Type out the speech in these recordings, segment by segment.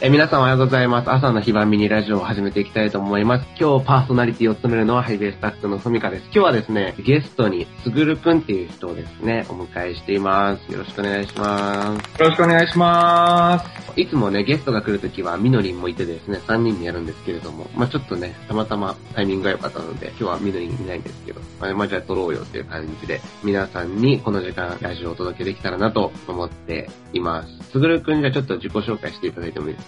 え皆さんおはようございます。朝の非番ミニラジオを始めていきたいと思います。今日パーソナリティを務めるのはハイベースタッフのふみかです。今日はですね、ゲストにすぐるくんっていう人をですね、お迎えしています。よろしくお願いします。よろしくお願いします。いつもね、ゲストが来るときはみのりんもいてですね、3人でやるんですけれども、まあちょっとね、たまたまタイミングが良かったので、今日はみのりんいないんですけど、まあ、まあじゃあ撮ろうよっていう感じで、皆さんにこの時間ラジオをお届けできたらなと思っています。すぐるくんじゃあちょっと自己紹介していただいてもいいですか？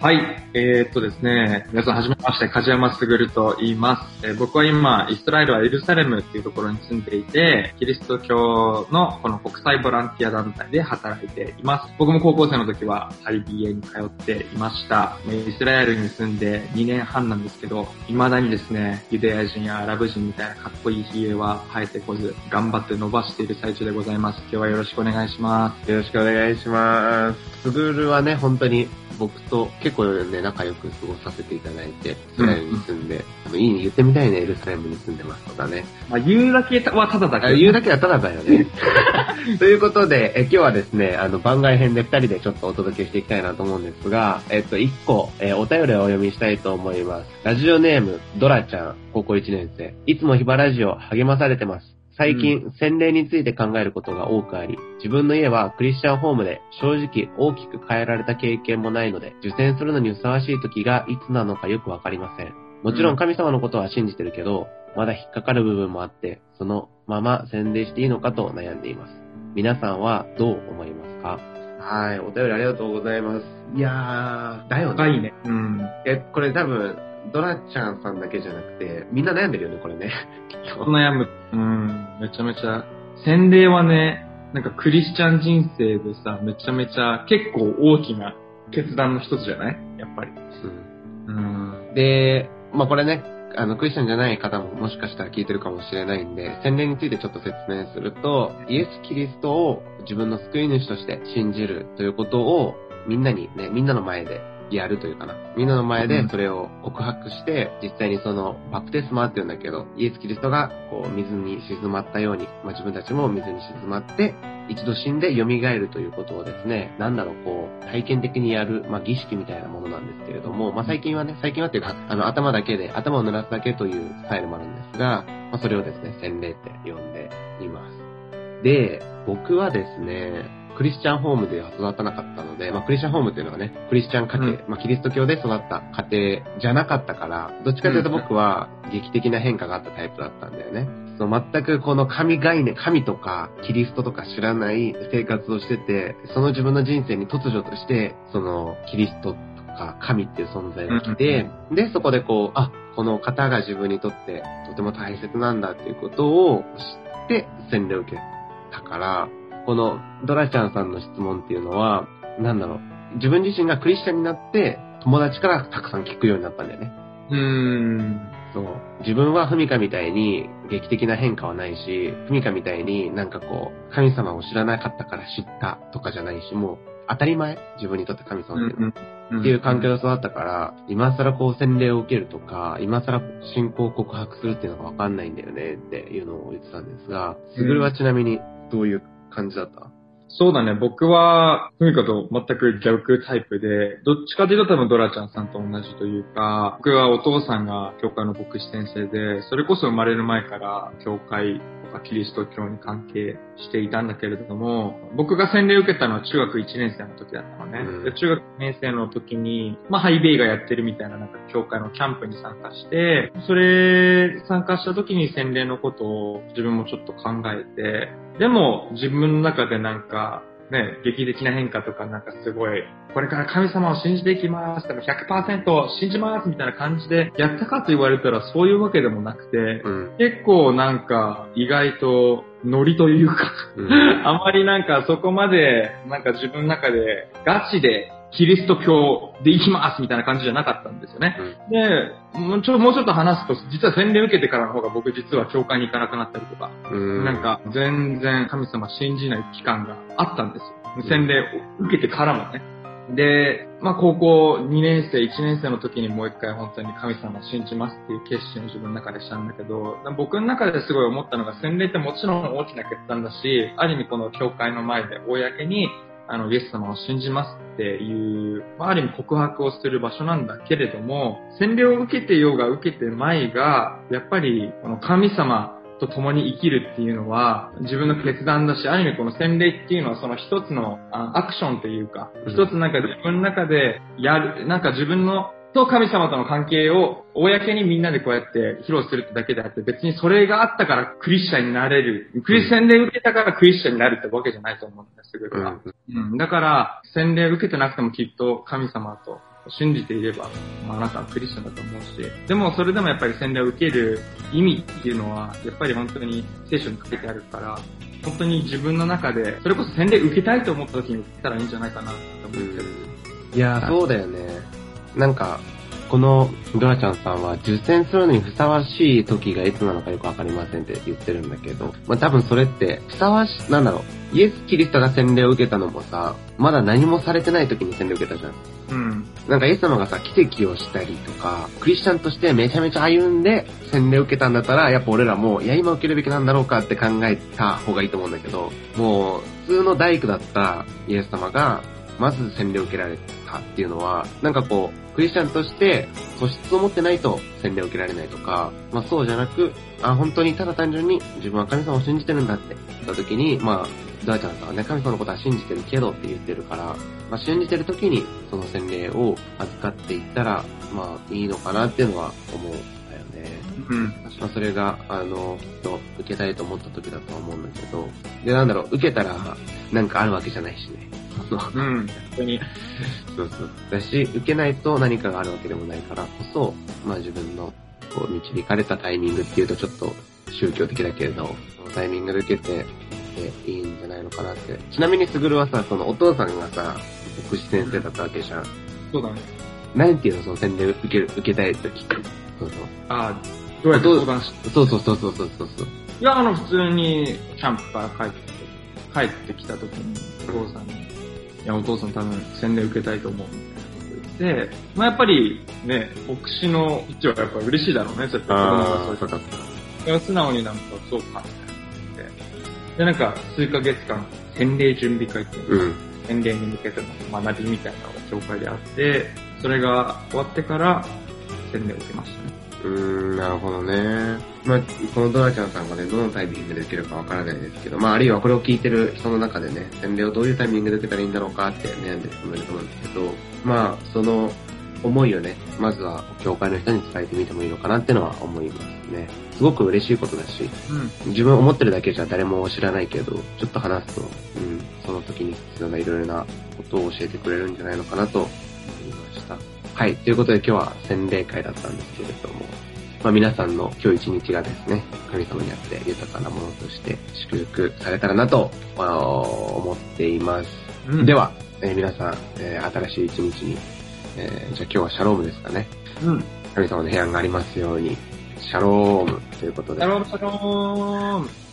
はい、えー、っとですね、皆さんはじめまして、梶山卓と言います、えー僕は今、イスラエルはエルサレムっていうところに住んでいて、キリスト教のこの国際ボランティア団体で働いています。僕も高校生の時は IBA に通っていました。えーイスラエルに住んで2年半なんですけど、未だにですね、ユダヤ人やアラブ人みたいなかっこいい髭は生えてこず、頑張って伸ばしている最中でございます。今日はよろしくお願いします。よろしくお願いします。すぐるはね、本当に僕と結構ね、仲良く過ごさせていただいて、イスラエルに住んで、多分いいね、言ってみたいね、エルサレムに住んでますとかね。まあ、言うだけはただだけあ言うだけはただだよね。ということで、え今日はですね、あの、番外編で二人でちょっとお届けしていきたいなと思うんですが、えっと、一個、えーお便りをお読みしたいと思います。ラジオネーム、ドラちゃん、高校1年生。いつもヒバラジオ励まされてます。最近、洗礼について考えることが多くあり、自分の家はクリスチャンホームで正直大きく変えられた経験もないので、受洗するのにふさわしい時がいつなのかよくわかりません。もちろん神様のことは信じてるけど、まだ引っかかる部分もあって、そのまま洗礼していいのかと悩んでいます。皆さんはどう思いますか？はい、お便りありがとうございます。いやー、だよ深いね。うん。え、これ多分、ドラちゃんさんだけじゃなくて、みんな悩んでるよね、これね。きっと悩む。うん。めちゃめちゃ。洗礼はね、なんかクリスチャン人生でさ、めちゃめちゃ結構大きな決断の一つじゃない？やっぱり。うんうん。で、まあこれね、あの、クリスチャンじゃない方ももしかしたら聞いてるかもしれないんで、洗礼についてちょっと説明すると、イエス・キリストを自分の救い主として信じるということを、みんなにね、みんなの前でやるというかな。みんなの前でそれを告白して、実際にその、バプテスマって言うんだけど、イエス・キリストがこう、水に沈まったように、まあ自分たちも水に沈まって、一度死んで蘇るということをですね、なんだろう、こう、体験的にやる、まあ、儀式みたいなものなんですけれども、まあ、最近はね、最近はっていうか、あの、頭だけで、頭を濡らすだけというスタイルもあるんですが、まあ、それをですね、洗礼って呼んでいます。で、僕はですね、クリスチャンホームでは育たなかったので、まあ、クリスチャンホームっていうのはね、クリスチャン家庭、うん。まあ、キリスト教で育った家庭じゃなかったから、どっちかというと僕は劇的な変化があったタイプだったんだよね。そう全くこの神概念、神とかキリストとか知らない生活をしてて、その自分の人生に突如として、そのキリストとか神っていう存在が来て、で、そこでこう、あ、この方が自分にとってとても大切なんだっていうことを知って洗礼を受けたから、このドラちゃんさんの質問っていうのは、なんだろう、自分自身がクリスチャンになって友達からたくさん聞くようになったんだよね。うん。そう。自分はふみかみたいに劇的な変化はないし、ふみかみたいになんかこう、神様を知らなかったから知ったとかじゃないし、もう当たり前自分にとって神様っていうのは。っていう環境で育ったから、今更こう洗礼を受けるとか、今更信仰を告白するっていうのがわかんないんだよねっていうのを言ってたんですが、すぐるはちなみにどういう感じだった？そうだね、僕は、ふみかと全く逆タイプで、どっちかというと多分ドラちゃんさんと同じというか、僕はお父さんが教会の牧師先生で、それこそ生まれる前から教会とかキリスト教に関係していたんだけれども、僕が洗礼を受けたのは中学1年生の時だったのね。うんで中学2年生の時に、まあハイベイがやってるみたいななんか教会のキャンプに参加して、それ参加した時に洗礼のことを自分もちょっと考えて、でも自分の中でなんか、ね、劇的な変化とかなんかすごい、これから神様を信じていきます、でも100%信じますみたいな感じでやったかと言われたらそういうわけでもなくて、うん。結構なんか意外とノリというか、うん。あまりなんかそこまでなんか自分の中でガチでキリスト教で行きますみたいな感じじゃなかったんですよね。で、もうちょもうちょっと話すと、実は洗礼受けてからの方が僕実は教会に行かなくなったりとか、うん。なんか全然神様信じない期間があったんですよ。洗礼を受けてからもね。で、まあ高校2年生、1年生の時にもう一回本当に神様を信じますっていう決心を自分の中でしたんだけど、僕の中ですごい思ったのが洗礼ってもちろん大きな決断だし、ある意味この教会の前で公にあの、イエス様を信じますっていう、まあ、ある意味告白をする場所なんだけれども、洗礼を受けてようが受けてまいが、やっぱり、この神様と共に生きるっていうのは、自分の決断だし、ある意味この洗礼っていうのはその一つのアクションというか、一つなんか自分の中でやる、なんか自分のと神様との関係を公にみんなでこうやって披露するってだけであって、別にそれがあったからクリスチャンになれる、クリスチャンで受けたからクリスチャンになるってわけじゃないと思うんですけど、うん。うん、だから、洗礼受けてなくてもきっと神様と信じていれば、まあ、あなたはクリスチャンだと思うし、でもそれでもやっぱり洗礼を受ける意味っていうのは、やっぱり本当に聖書に書いてあるから、本当に自分の中で、それこそ洗礼受けたいと思った時に受けたらいいんじゃないかなって思ってる。いやー、そうだよね。なんか、このドラちゃんさんは受選するのにふさわしい時がいつなのかよくわかりませんって言ってるんだけど、まあ多分それって、ふさわし、なんだろう、イエス・キリストが洗礼を受けたのもさ、まだ何もされてない時に洗礼を受けたじゃん。うん。なんかイエス様がさ、奇跡をしたりとか、クリスチャンとしてめちゃめちゃ歩んで洗礼を受けたんだったら、やっぱ俺らも、いや今受けるべきなんだろうかって考えた方がいいと思うんだけど、もう、普通の大工だったイエス様が、まず洗礼を受けられたっていうのは、なんかこう、クリスチャンとして素質を持ってないと洗礼を受けられないとか、まあそうじゃなく、あ、本当にただ単純に自分は神様を信じてるんだって言った時に、まあ、ドアちゃんさんはね、神様のことは信じてるけどって言ってるから、まあ、信じてる時にその洗礼を預かっていったら、まあいいのかなっていうのは思うんだよね。うん。まあそれが、あの、きっと受けたいと思った時だとは思うんだけど、で、なんだろう、受けたらなんかあるわけじゃないしね。そのうん。本当に。そうそう。だし、受けないと何かがあるわけでもないからこそ、まあ自分のこう導かれたタイミングっていうとちょっと宗教的だけれど、そのタイミングで受けて、でいいんじゃないのかなって。ちなみにすぐるはさ、そのお父さんがさ、牧師先生だったわけじゃん。そうだね。何ていうのその洗礼受ける、受けたい時って。そうそう。ああ、どうやって相談しそうそうそうそうそうそうそう。いや、あの、普通に、キャンプから帰って、帰ってきた時に、お父さんに、いや、お父さん多分、洗礼受けたいと思う、みたいなこと言って、まあやっぱり、ね、牧師の位置はやっぱ嬉しいだろうね、そうやって子供がそう。いや素直になんか、そうか、みたいなで。で、なんか、数ヶ月間、洗礼準備会っていうのうん。洗礼に向けての学びみたいなのが教会であって、それが終わってから、洗礼を受けましたね。うーん、なるほどね。まあ、このドラちゃんさんがね、どのタイミングで受けるかわからないですけど、まあ、あるいはこれを聞いてる人の中でね、洗礼をどういうタイミングで受けたらいいんだろうかって悩んでる人もいると思うんですけど、まあ、その思いをね、まずは教会の人に伝えてみてもいいのかなってのは思いますね。すごく嬉しいことだし、うん。自分思ってるだけじゃ誰も知らないけど、ちょっと話すと、うん、その時に必要ないろいろなことを教えてくれるんじゃないのかなと思いました。はい、ということで今日は洗礼会だったんですけれども、まあ皆さんの今日一日がですね、神様にあって豊かなものとして祝福されたらなと、まあ思っています。うんでは、えー皆さん、えー新しい一日に、えーじゃあ今日はシャロームですかね。うん。神様の平安がありますように、シャロームということでシャ。ローム、シャローム。